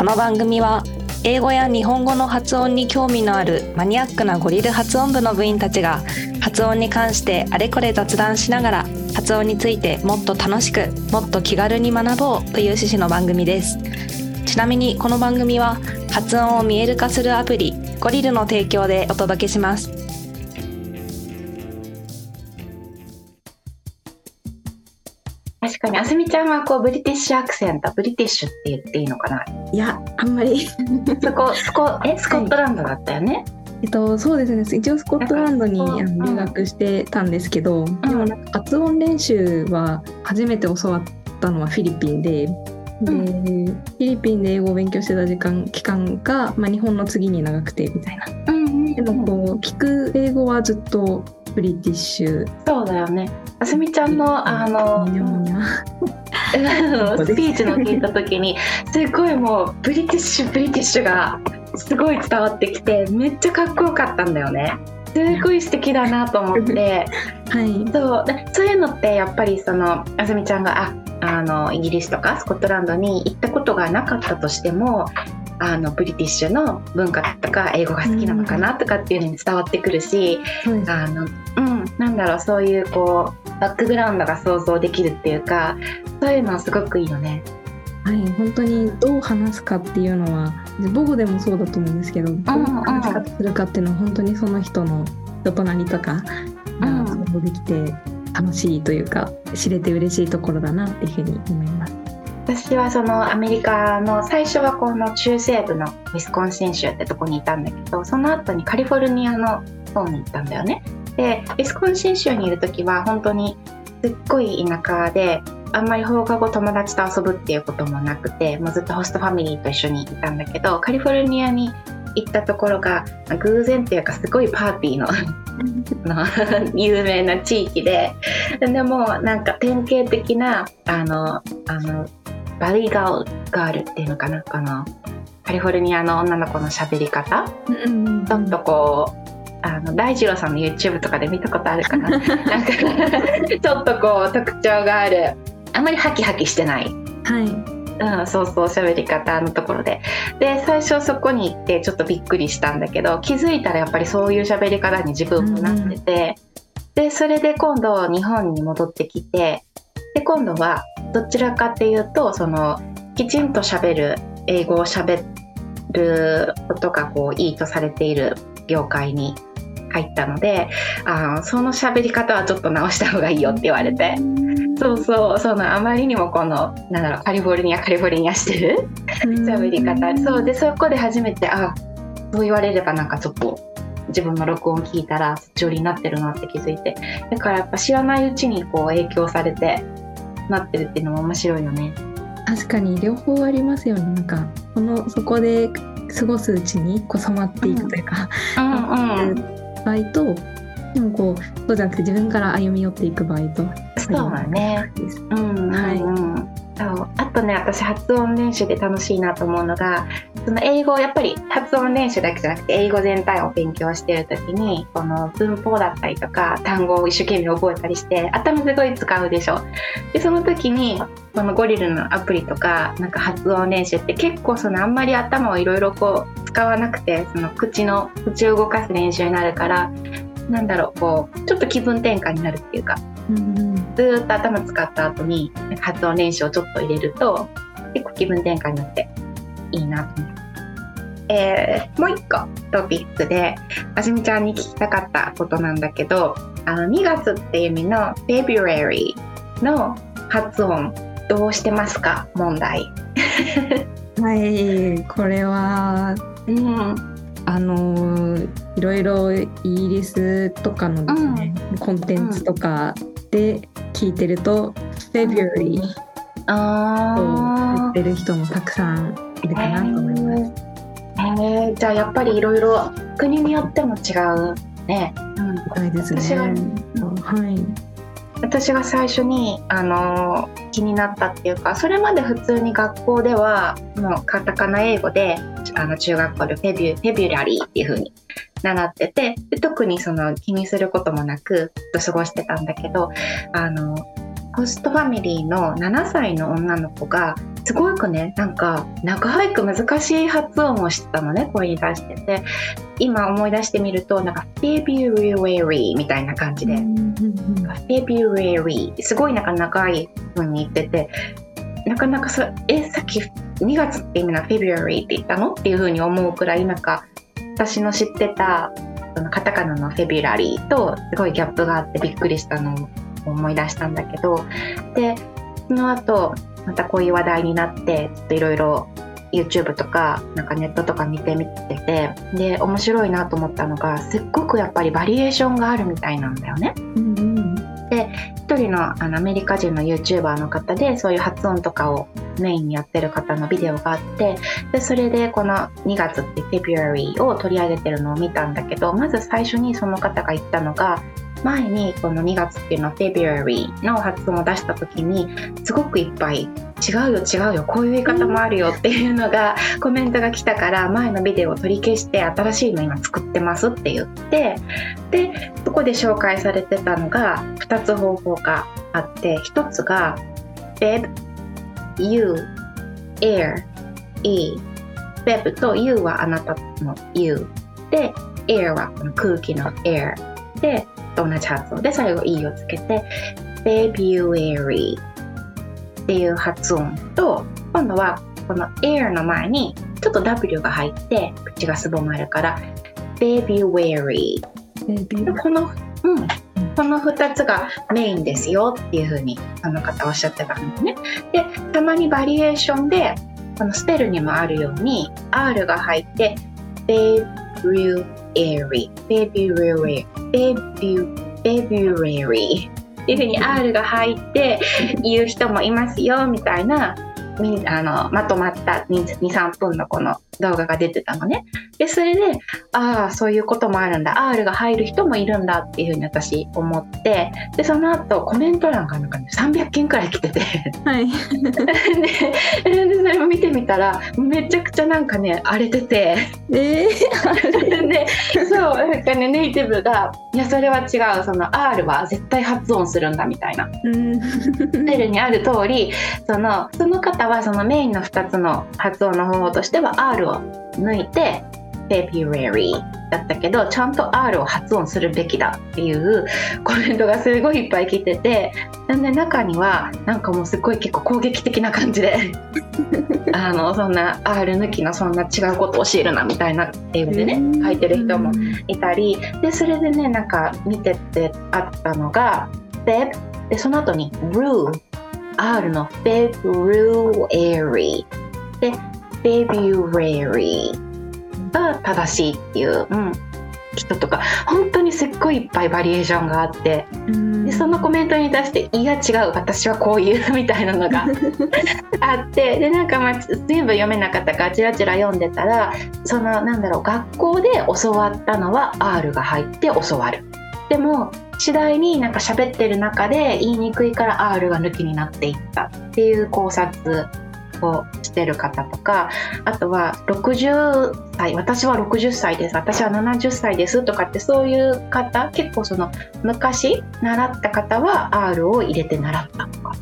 この番組は英語や日本語の発音に興味のあるマニアックなゴリル発音部の部員たちが発音に関してあれこれ雑談しながら発音についてもっと楽しくもっと気軽に学ぼうという趣旨の番組です。ちなみにこの番組は発音を見える化するアプリゴリルの提供でお届けします。かに、あすみちゃんはこうブリティッシュアクセント、ブリティッシュって言っていいのかな？いやあんまり。そこ、そこ、え、スコットランドだったよね？えっとそうですね一応スコットランドに留学してたんですけど、でもなんか発音練習は初めて教わったのはフィリピンで。でうフィリピンで英語を勉強してた時間期間が、まあ、日本の次に長くてみたいな。うん。でもこう聞く英語はずっとブリティッシュそうだよね。あすみちゃんの、あの スピーチの聞いた時に、すごいもうブリティッシュ、ブリティッシュがすごい伝わってきて、めっちゃかっこよかったんだよね。すごい素敵だなと思って。はいそうでそういうのってやっぱりそのあすみちゃんがああのイギリスとかスコットランドに行ったことがなかったとしてもあのブリティッシュの文化とか英語が好きなのかなとかっていうのに伝わってくるし、そうですあのうんなんだろうそういうこうバックグラウンドが想像できるっていうかそういうのはすごくいいよね。はい、本当にどう話すかっていうのは母語でもそうだと思うんですけど、どう話し方するかっていうのは本当にその人の人となりとかうんが想像できて楽しいというか知れて嬉しいところだなっていうふうに思います。私はそのアメリカの最初はこの中西部のウィスコンシン州ってとこにいたんだけどその後にカリフォルニアの方に行ったんだよね。でウィスコンシン州にいる時は本当にすっごい田舎であんまり放課後友達と遊ぶっていうこともなくてもうずっとホストファミリーと一緒にいたんだけどカリフォルニアに行ったところが偶然っていうかすごいパーティーの 有名な地域で。でもなんか典型的なあのあのバリーガールガールっていうのかな？このカリフォルニアの女の子の喋り方？うんちょっとこうあの大二郎さんの YouTube とかで見たことあるかな？なんかちょっとこう特徴がある。あんまりハキハキしてない。はいうん、そうそう喋り方のところで。で最初そこに行ってちょっとびっくりしたんだけど気づいたらやっぱりそういう喋り方に自分もなってて、でそれで今度日本に戻ってきてで今度はどちらかっていうとそのきちんと喋る英語を喋ることがこういいとされている業界に入ったのであーその喋り方はちょっと直した方がいいよって言われて。そうそうそのあまりにもこのなんだろうカリフォルニアカリフォルニアしてる喋り方。そうでそこで初めてあそう言われればなんかちょっと自分の録音聞いたらそっち寄りになってるなって気づいて。だからやっぱ知らないうちにこう影響されてなってるっていうのも面白いよね。確かに両方ありますよね。なんかそのそこで過ごすうちにこう染まっていくというか、うんうん、場合とでもこうそうじゃなくて自分から歩み寄っていく場合とそうだね。うんうんうん。はいそう。あとね私発音練習で楽しいなと思うのがその英語をやっぱり発音練習だけじゃなくて英語全体を勉強してる時にこの文法だったりとか単語を一生懸命覚えたりして頭すごい使うでしょ。でその時にこのゴリルのアプリとかなんか発音練習って結構そのあんまり頭をいろいろこう使わなくてその口の口を動かす練習になるからなんだろうこうちょっと気分転換になるっていうか。うん。ずーっと頭使った後に発音練習をちょっと入れると結構気分転換になっていいなと思う。えーもう一個トピックであすみちゃんに聞きたかったことなんだけどあの2月っていう意味の February の発音どうしてますか？問題。はいこれはうんあのいろいろイギリスとかのですね、コンテンツとかで聞いてると、February と言あってる人もたくさんいるかなと思います。えーじゃあやっぱりいろいろ国によっても違うね。うんはいですね。私ははい。私が最初に、あのー気になったっていうかそれまで普通に学校ではもうカタカナ英語であの中学校でフェビュフェビュラリーっていう風に習っててで特にその気にすることもなく過ごしてたんだけどあのホストファミリーの7歳の女の子がすごくねなんか長いく難しい発音をしてたのねこれに対してて。今思い出してみるとなんか February みたいな感じで、February すごいなんか長い風に言ってて。なかなかそえさっき2月って意味の February って言ったのっていう風に思うくらいなんか私の知ってたそのカタカナの February とすごいギャップがあってびっくりしたのを思い出したんだけどでその後またこういう話題になってちょっといろいろ YouTube とかなんかネットとか見てみててで面白いなと思ったのがすっごくやっぱりバリエーションがあるみたいなんだよね。うんのあのアメリカ人の YouTuber の方でそういう発音とかをメインにやってる方のビデオがあってでそれでこの2月って February を取り上げてるのを見たんだけどまず最初にその方が言ったのが前にこの2月っていうの February の発音を出した時にすごくいっぱい違うよ違うよこういう言い方もあるよっていうのがコメントが来たから前のビデオを取り消して新しいの今作ってますって言ってでそこで紹介されてたのが2つ方法があって1つが Feb You Air E Feb と You はあなたの You で Air は空気の Air で同じ発音で最後 E をつけて February っていう発音と今度はこの air の前にちょっと W が入って口がすぼまるから February ベビーこの、うん、この2つがメインですよっていうふうにあの方おっしゃってたんですね。でたまにバリエーションでこのスペルにもあるように R が入って February February February っていうふうに R が入って言う人もいますよみたいなあのまとまった23分のこの動画が出てたのね。でそれでああそういうこともあるんだ。R が入る人もいるんだっていうふうに私思ってでその後コメント欄がな。んか、ね、300件くらい来てて。はい。ででそれも見てみたらめちゃくちゃなんかね荒れてて。えー、でそうなんかねネイティブがいやそれは違う。その R は絶対発音するんだみたいな。うん。ルにある通りそのその方はそのメインの2つの発音の方法としては R を抜いて February だったけどちゃんと R を発音するべきだっていうコメントがすごいいっぱい来ててなんで中にはなんかもうすごい結構攻撃的な感じで あのそんな R 抜きのそんな違うことを教えるなみたいな英語でね書いてる人もいたりでそれでねなんか見ててあったのが Feb でその後に Rue R の February で February が正しいっていう、うん、人とか本当にすっごいいっぱいバリエーションがあってうんでそのコメントに対して「いや違う私はこういう」みたいなのが あってでなんかまあ全部読めなかったからチラチラ読んでたらそのなんだろう学校で教わったのは R が入って教わる。でも次第になんか喋ってる中で言いにくいから R が抜きになっていったっていう考察をしてる方とかあとは60歳私は60歳です。私は70歳ですとかってそういう方結構その昔習った方は R を入れて習ったとか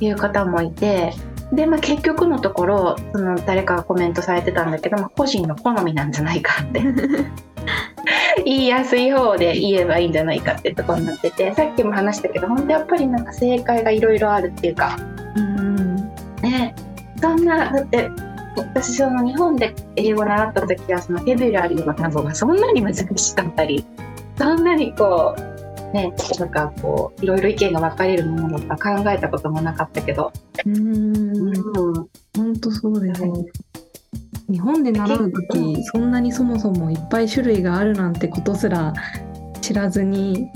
いう方もいてで、まあ、結局のところその誰かがコメントされてたんだけど、まあ、個人の好みなんじゃないかって。言いやすい方で言えばいいんじゃないかってところになっててさっきも話したけど本当やっぱりなんか正解がいろいろあるっていうか。うんねそんなだって私その日本で英語を習った時はそのフェブラリーの単語がそんなに難しかったりそんなにこうねなんかこういろいろ意見が分かれるものだとか考えたこともなかったけど、うん。うん。本当そうですね。日本で習う時そんなにそもそもいっぱい種類があるなんてことすら知らずに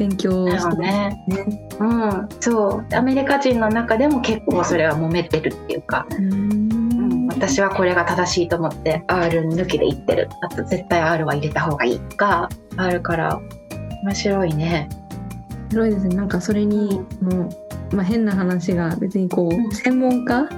勉強だしてよね。ね。うん、そう。アメリカ人の中でも結構それは揉めてるっていうか、ううん。ん私はこれが正しいと思って R 抜きで言ってる。あと絶対 R は入れた方がいいとか。あるから面白いね。広いです。ね。なんかそれにもうまあ変な話が別にこうん。う専門家、ん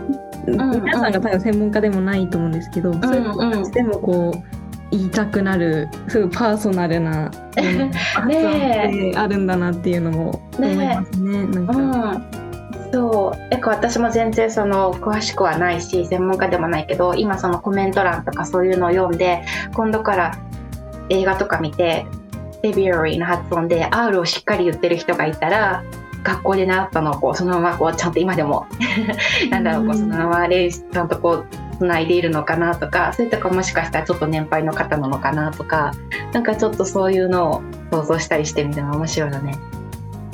皆さんが多分専門家でもないと思うんですけど、そういう人たちでもこう言いたくなるすごいパーソナルな うん発音ってあるんだなっていうのも思いますね。なんか、うん、そう。私も全然その詳しくはないし専門家でもないけど今そのコメント欄とかそういうのを読んで今度から映画とか見てフェビュアリーの発音で R をしっかり言ってる人がいたら学校で習ったのをこうそのままこうちゃんと今でも なんだろうこうそのままちゃんとこうつないでいるのかなとかそれとかもしかしたらちょっと年配の方なのかなとかなんかちょっとそういうのを想像したりしてみるの面白いよね。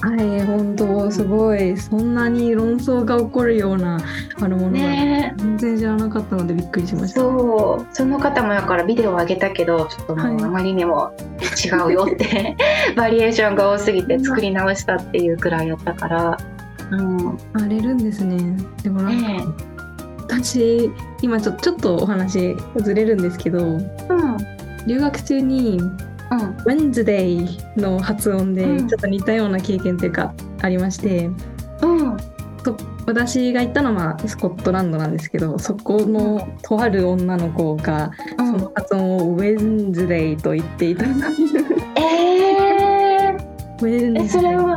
はい、本当すごい。そんなに論争が起こるようなあるものがね。全然知らなかったのでびっくりしました。そう。その方もだからビデオを上げたけどちょっともはい。うあまりにも違うよって、バリエーションが多すぎて作り直したっていうくらいやったから、うん、荒れるんですね。でもなんか、ね私今ちょちょっとお話ずれるんですけどえうん。留学中にうん。Wednesday の発音でうん。ちょっと似たような経験というかありまして、うん。そ私が行ったのはスコットランドなんですけどそこのとある女の子がその発音を Wednesday と言っていたえー、Wednesday えそれは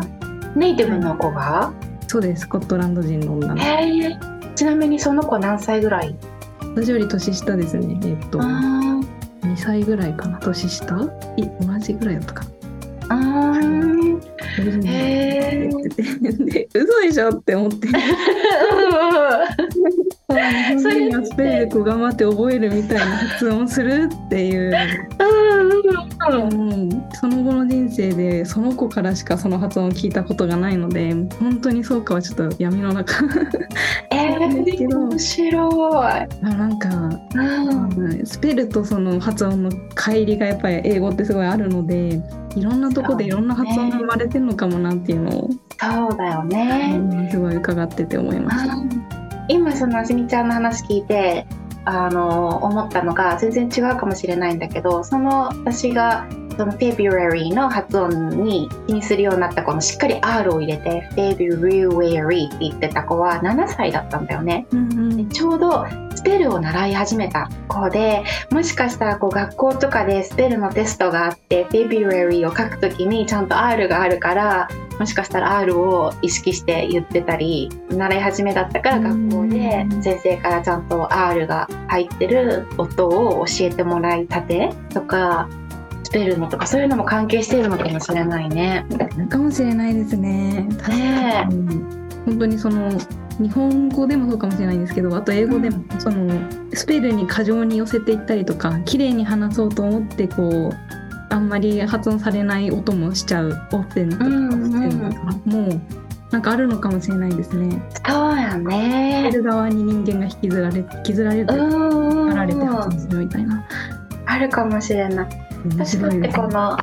ネイティブの子が、そうですスコットランド人の女の子。えー、ちなみにその子何歳ぐらい？私より年下ですねえっと。あー。2歳ぐらいかな？年下？い同じぐらいだったか。なあー。へー。って言ってて。で 嘘でしょ？って思って 日本人がスペルでこう頑張って覚えるみたいな発音するっていう、うん、その後の人生でその子からしかその発音を聞いたことがないので本当にそうかはちょっと闇の中えー、面白い、あなんか、うん。うんスペルとその発音の乖離がやっぱり英語ってすごいあるのでいろんなとこでいろんな発音が生まれてるのかもなっていうのを、そうだよね、うんすごい伺ってて思いました。今そのあすみちゃんの話聞いてあの思ったのが全然違うかもしれないんだけどその私がその February の発音に気にするようになった子のしっかり R を入れて February って言ってた子は7歳だったんだよね。うんうんでちょうどスペルを習い始めた子でもしかしたらこう学校とかでスペルのテストがあって February を書くときにちゃんと R があるからもしかしたら R を意識して言ってたり習い始めだったから学校でうん先生からちゃんと R が入ってる音を教えてもらいたてとかスペルのとかそういうのも関係しているのかもしれないね。かもしれないですね。ねうん本当にその日本語でもそうかもしれないんですけどあと英語でもそのスペルに過剰に寄せていったりとか綺麗に話そうと思ってこうあんまり発音されない音もしちゃうオープンとかうんうんっていうのがもうなんかあるのかもしれないですね。そうやねスペル側に人間が引きずられ引きずられるというかうん引っ張られて発音するみたいな。あるかもしれない。面私だっ。てこの、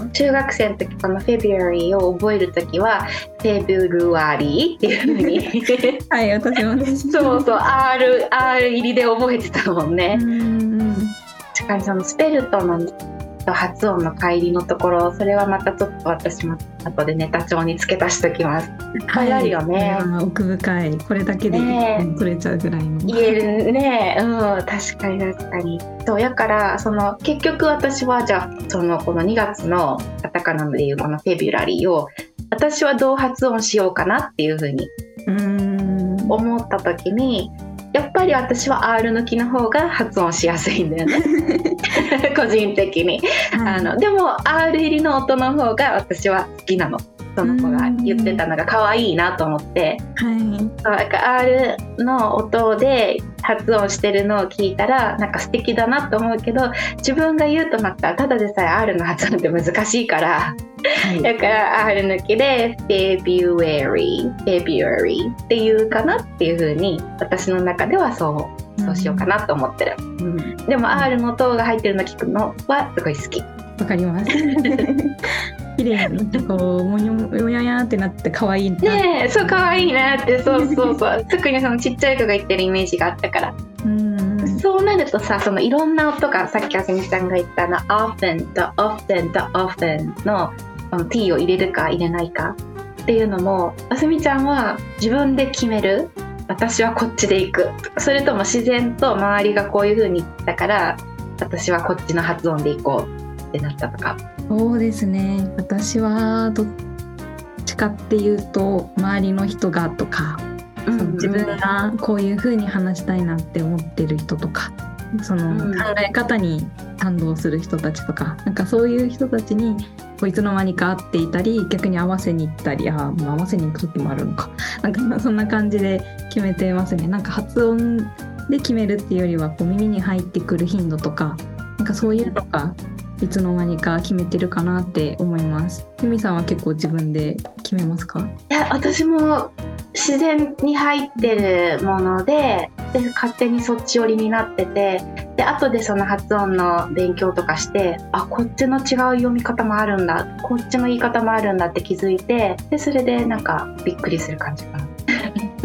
うん、中学生の時この February を覚える時は February っていうふうに はい、私も。そうそう R, R 入りで覚えてたもんうね。んうん確かにそのスペルとのと発音の乖離のところそれはまたちょっと私も後でネタ帳に付け足しときます。いっぱいあるよね。はい、奥深いこれだけで取れちゃうぐらいの。言えるねうん確かに確かにそうやからその結局私はじゃあそのこの2月のカタカナでいうこのフェビュラリーを私はどう発音しようかなっていうふうに思った時にやっぱり私は R 抜きの方が発音しやすいんだよね。個人的に。あのでも R 入りの音の方が私は好きなの。その子が言ってたのが可愛いなと思って。なんか R の音で発音してるのを聞いたらなんか素敵だなと思うけど自分が言うとなったらただでさえ R の発音って難しいから。はいだから R 抜きで February February っていうかなっていう風に私の中ではそうそうしようかなと思ってる、うん、でも R の音が入ってるの聞くのはすごい好き。わかります。綺麗にこうもにょもややってなって可愛いな。ねえそう可愛いなって。そうそうそう。特にそのちっちゃい子が言ってるイメージがあったから。うん。そうなるとさそのいろんな音がさっきあすみちゃんが言ったの often と often と often の t を入れるか入れないかっていうのもあすみちゃんは自分で決める。私はこっちで行く。それとも自然と周りがこういう風に言ったから私はこっちの発音で行こうってなったとか。そうですね。私はどっちかっていうと周りの人がとか、その自分がこういう風に話したいなって思ってる人とかそのうん。考え方に賛同する人たちとか、なんかそういう人たちにこういつの間にか会っていたり逆に合わせに行ったりあ、まあ合わせに行く時もあるのかなんかそんな感じで決めてますねなんか発音で決めるっていうよりはこう耳に入ってくる頻度とかなんかそういうのがいつの間にか決めてるかなって思います。ゆみさんは結構自分で決めますか？いや私も自然に入ってるものでで勝手にそっち寄りになっててで後でその発音の勉強とかしてあこっちの違う読み方もあるんだこっちの言い方もあるんだって気づいてでそれでなんかびっくりする感じかな。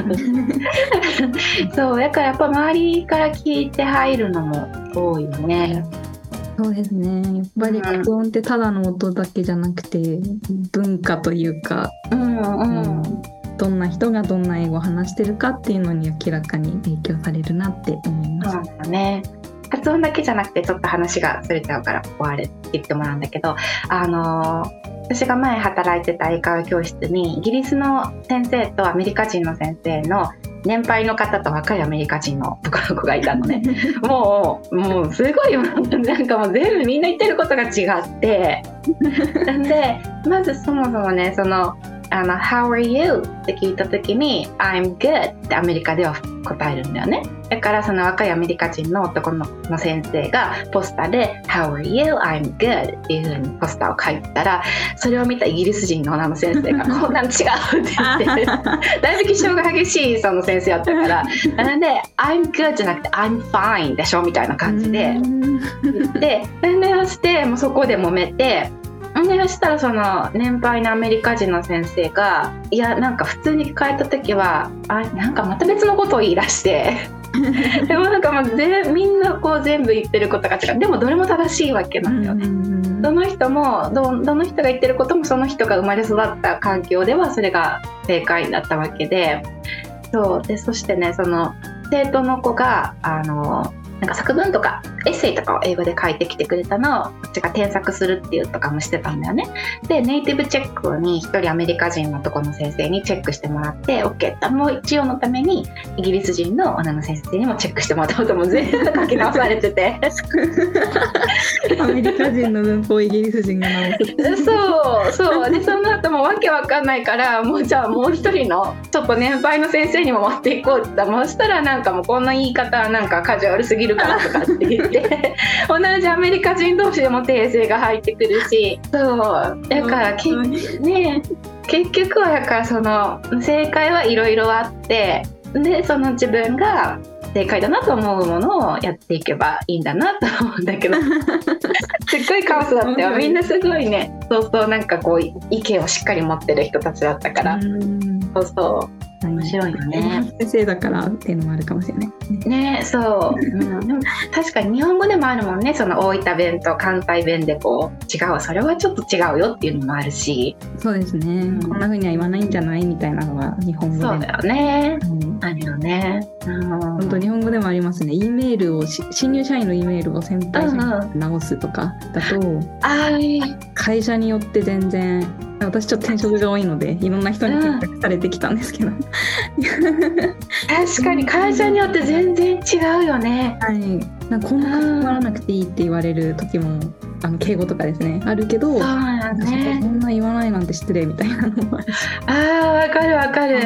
そうだからやっぱ周りから聞いて入るのも多いよね。そうですね。やっぱり発音ってただの音だけじゃなくて文化というか、うんうんうんどんな人がどんな英語を話してるかっていうのに明らかに影響されるなって思います。そうだね。発音だけじゃなくてちょっと話がそれちゃうから終わるって言ってもらうんだけど、あのー私が前働いてた英会話教室にイギリスの先生とアメリカ人の先生の年配の方と若いアメリカ人の男の子がいたのね。もう、もうすごいよ。なんかもう全部みんな言ってることが違って。な んで、まずそもそもね、その、あの、How are you? って聞いたときに、I'm good ってアメリカでは答えるんだよね。だからその若いアメリカ人の男のの先生がポスターで How are you? I'm good っていう風にポスターを書いたら、それを見たイギリス人のあの先生が こんなん違うって言って、だいぶ気性が激しいその先生やったから、なので I'm good じゃなくて I'm fine でしょみたいな感じで。言ってでそしてもうそこで揉めてでそしたらその年配のアメリカ人の先生がいやなんか普通に変えた時はあなんかまた別のことを言い出して でもなんかもうぜみんなこう全部言ってることが違う。でもどれも正しいわけなんだよね。どの人もどどの人が言ってることもその人が生まれ育った環境ではそれが正解だったわけで。そう。でそしてねその生徒の子があのなんか作文とかエッセイとかを英語で書いてきてくれたのをこっちが添削するっていうとかもしてたんだよね。でネイティブチェックに一人アメリカ人のとこの先生にチェックしてもらって OK だもう一応のためにイギリス人の女の先生にもチェックしてもらったことも全部書き直されてて。アメリカ人の文法をイギリス人が直す。そうそうでその後もわけわかんないからもうじゃあもう一人のちょっと年配の先生にも持っていこうって言ったらもうしたらなんかもうこんな言い方はなんかカジュアルすぎるからとかって言って。同じアメリカ人同士でも訂正が入ってくるし。そう。だからけ本当に。ね結局はだからその正解はいろいろあって。でその自分が正解だなと思うものをやっていけばいいんだなと思うんだけど。すっごいカオスだったよ。みんなすごいね。そうそうなんかこう意見をしっかり持ってる人たちだったから、うん。そうそう面白いよね。先生だからっていうのもあるかもしれない。ねそう、うん、でも確かに日本語でもあるもんね。その大分弁と関西弁でこう違うそれはちょっと違うよっていうのもあるし。そうですね、ん。こんな風には言わないんじゃないみたいなのは日本語で。もそうだよね。うんあるよね。うん。本当日本語でもありますね。E メールをし新入社員の E メールを先輩に直すとかだと、あー会社によって全然私ちょっと転職が多いのでいろんな人に選択されてきたんですけど、確かに会社によって全然違うよね。はい、なんかこんなに困らなくていいって言われる時もあの敬語とかですねあるけどそうだねそ。んな言わないなんて失礼みたいなのもあるし、ああわかるわかる。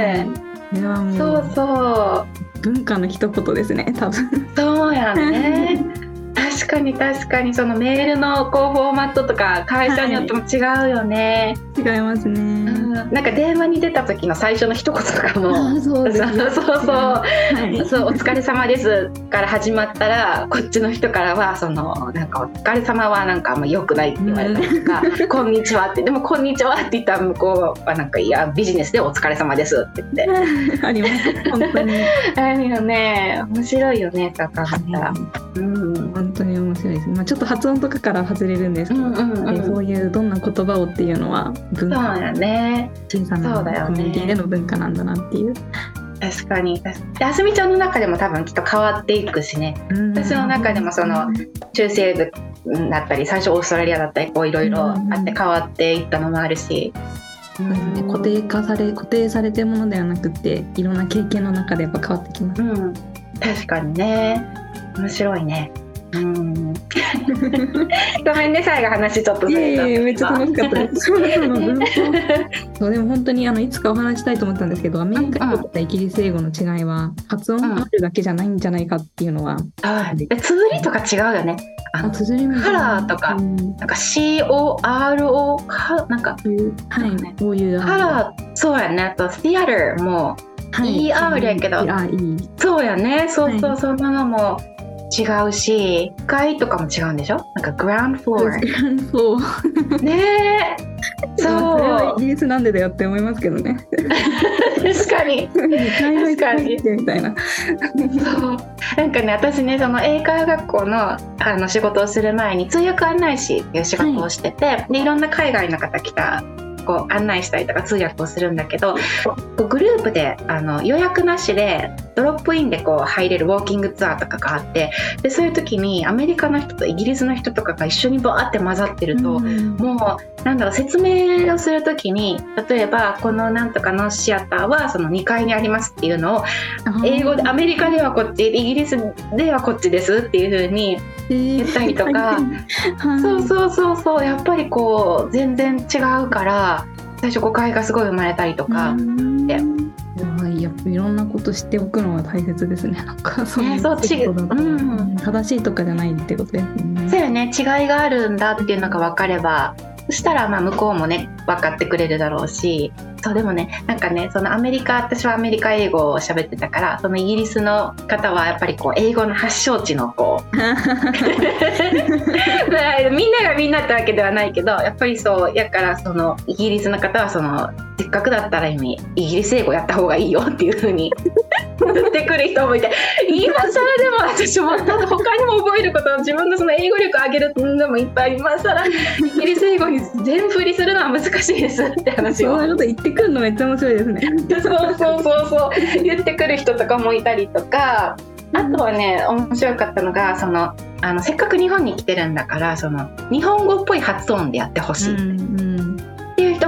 はもそううそう文化の一言ですね多分。そうやね。確かに確かにそのメールのこうフォーマットとか会社によっても違うよね。違いますね。うんなんか電話に出た時の最初の一言とかも。あそうそうそうそう。はい。そうお疲れ様ですから始まったらこっちの人からはそのなんかお疲れ様はなんかあんま良くないって言われたりとか、こんにちはってでもこんにちはって言ったら向こうはなんかいやビジネスでお疲れ様ですって言って。あります。本当に。あるよね。面白いよねとかったらうん本当に面白いです。まあちょっと発音とかから外れるんですけど、うんうんうん。えそういうどんな言葉をっていうのは文そう化やね小さなそうだよね。コミュニティでの文化なんだなっていう。確かに。あすみちゃんの中でも多分きっと変わっていくしね。私の中でもその中西部だったり最初オーストラリアだったりこういろいろあって変わっていったのもあるし。そうですね、固定化され固定されてるものではなくていろんな経験の中でやっぱ変わってきます。うん、確かにね。面白いね。うん。ごめんね最後話ちょっといやいやめっちゃ楽しかったです。そうでも本当にあのいつかお話したいと思ったんですけどアメリカ英語とイギリス英語の違いは発音があるだけじゃないんじゃないかっていうのは、あえ綴りとか違うよね。ああの綴りも。カラーとかうん。なんか CORO かなんかはいこういうカラーそうやね。あと theater もはい。ER やけど。あいいそうやね。そうそう、はい。そんなのも違うし1階とかも違うんでしょ？なんかグランドフローそう。ねえそれはそイギリスなんでだよって思いますけどね。う 確かに。確かに。みたいな。そう。なんかね私ねその英会話学校のあの仕事をする前に通訳案内士っていう仕事をしてて、でいろんな海外の方来たこう案内したりとか通訳をするんだけどこうグループであの予約なしでドロップインでこう入れるウォーキングツアーとかがあってでそういう時にアメリカの人とイギリスの人とかが一緒にバーって混ざってると、うん。もうなんだろう説明をする時に例えばこのなんとかのシアターはその2階にありますっていうのを英語でアメリカではこっちイギリスではこっちですっていう風に言ったりとか。そうそうそうそう。やっぱりこう全然違うから最初誤解がすごい生まれたりとか、ででやっぱいろんなこと知っておくのが大切ですね。なんかそういうそうちことだと。うん。正しいとかじゃないってことですね。そうよね。違いがあるんだっていうのが分かればそしたらまあ向こうもね分かってくれるだろうしそうでもねなんかねそのアメリカ私はアメリカ英語を喋ってたからそのイギリスの方はやっぱりこう英語の発祥地のこう みんながみんなってわけではないけどやっぱりそうやからそのイギリスの方はそのせっかくだったら意味イギリス英語やった方がいいよっていう風に言ってくる人もいて今更でも私もただ他にも覚えること自分のその英語力上げるのもいっぱい今更イギリス英語に全振りするのは難しいですって話を。そんなこと言ってくるのめっちゃ面白いですね。そうそうそうそう。言ってくる人とかもいたりとかあとはね面白かったのがそのあのせっかく日本に来てるんだからその日本語っぽい発音でやってほしい。っていう人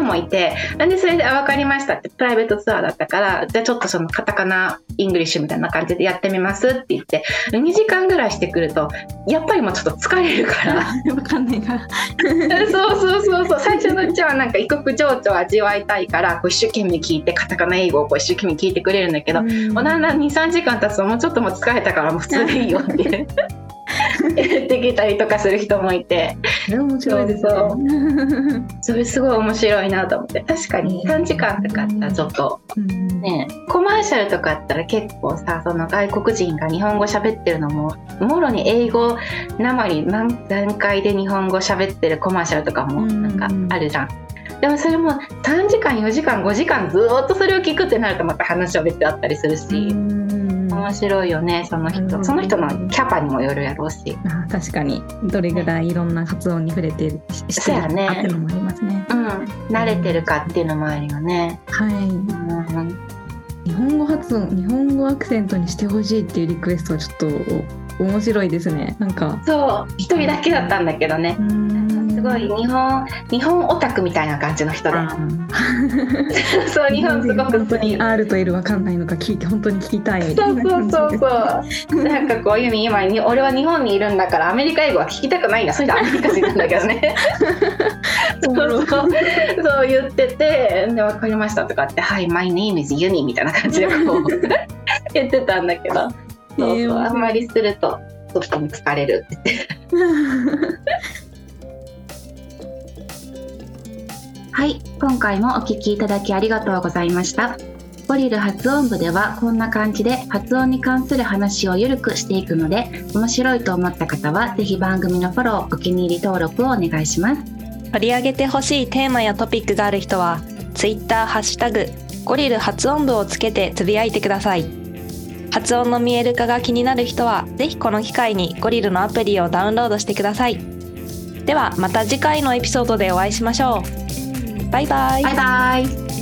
もいてなんでそれであ「分かりました」ってプライベートツアーだったからじゃあちょっとそのカタカナイングリッシュみたいな感じでやってみますって言って2時間ぐらいしてくるとやっぱりもうちょっと疲れるから。わかんないから。そうそうそうそう最初のうちはなんか異国情緒を味わいたいからこう一生懸命聞いてカタカナ英語をこう一生懸命聞いてくれるんだけど、もうだんだん23時間経つともうちょっともう疲れたからもう普通でいいよって言ってきたりとかする人もいて。それ面白いですね。それすごい面白いなと思って。確かに3時間とかあったらちょっとうん。ねコマーシャルとかあったら結構さその外国人が日本語喋ってるのももろに英語なまり何段階で日本語喋ってるコマーシャルとかもなんかあるじゃん。でもそれも3時間4時間5時間ずーっとそれを聞くってなるとまた話は別だったりするし、面白いよねそのなるほど人その人のキャパにもよるやろうし。あ確かにどれぐらいいろんな発音に触れてししてるかっていうのもありますね。うん、慣れてるかっていうのもあるよね。はい。うん、日本語発音日本語アクセントにしてほしいっていうリクエストはちょっと面白いですね。なんか。そう一人だけだったんだけどね。すごい日本日本オタクみたいな感じの人で、そう日本すごく本当に R と L わかんないのか聞いて本当に聞きたいみたそいそうそう感じでそう。なんかこういう今に俺は日本にいるんだからアメリカ英語は聞きたくないんだ。それで アメリカ人なんだけどね。そうそう。そう言っててで分かりましたとかって「はい My name is Yuni」みたいな感じでこう言ってたんだけど、そうそう。あんまりするとちょっと疲れるって言って。今回もお聞きいただきありがとうございました。ゴリル発音部ではこんな感じで発音に関する話をゆるくしていくので、面白いと思った方はぜひ番組のフォロー、お気に入り登録をお願いします。取り上げてほしいテーマやトピックがある人は Twitter ハッシュタグゴリル発音部をつけてつぶやいてください発音の見える化が気になる人はぜひこの機会にゴリルのアプリをダウンロードしてくださいではまた次回のエピソードでお会いしましょうバイバイバイバイ。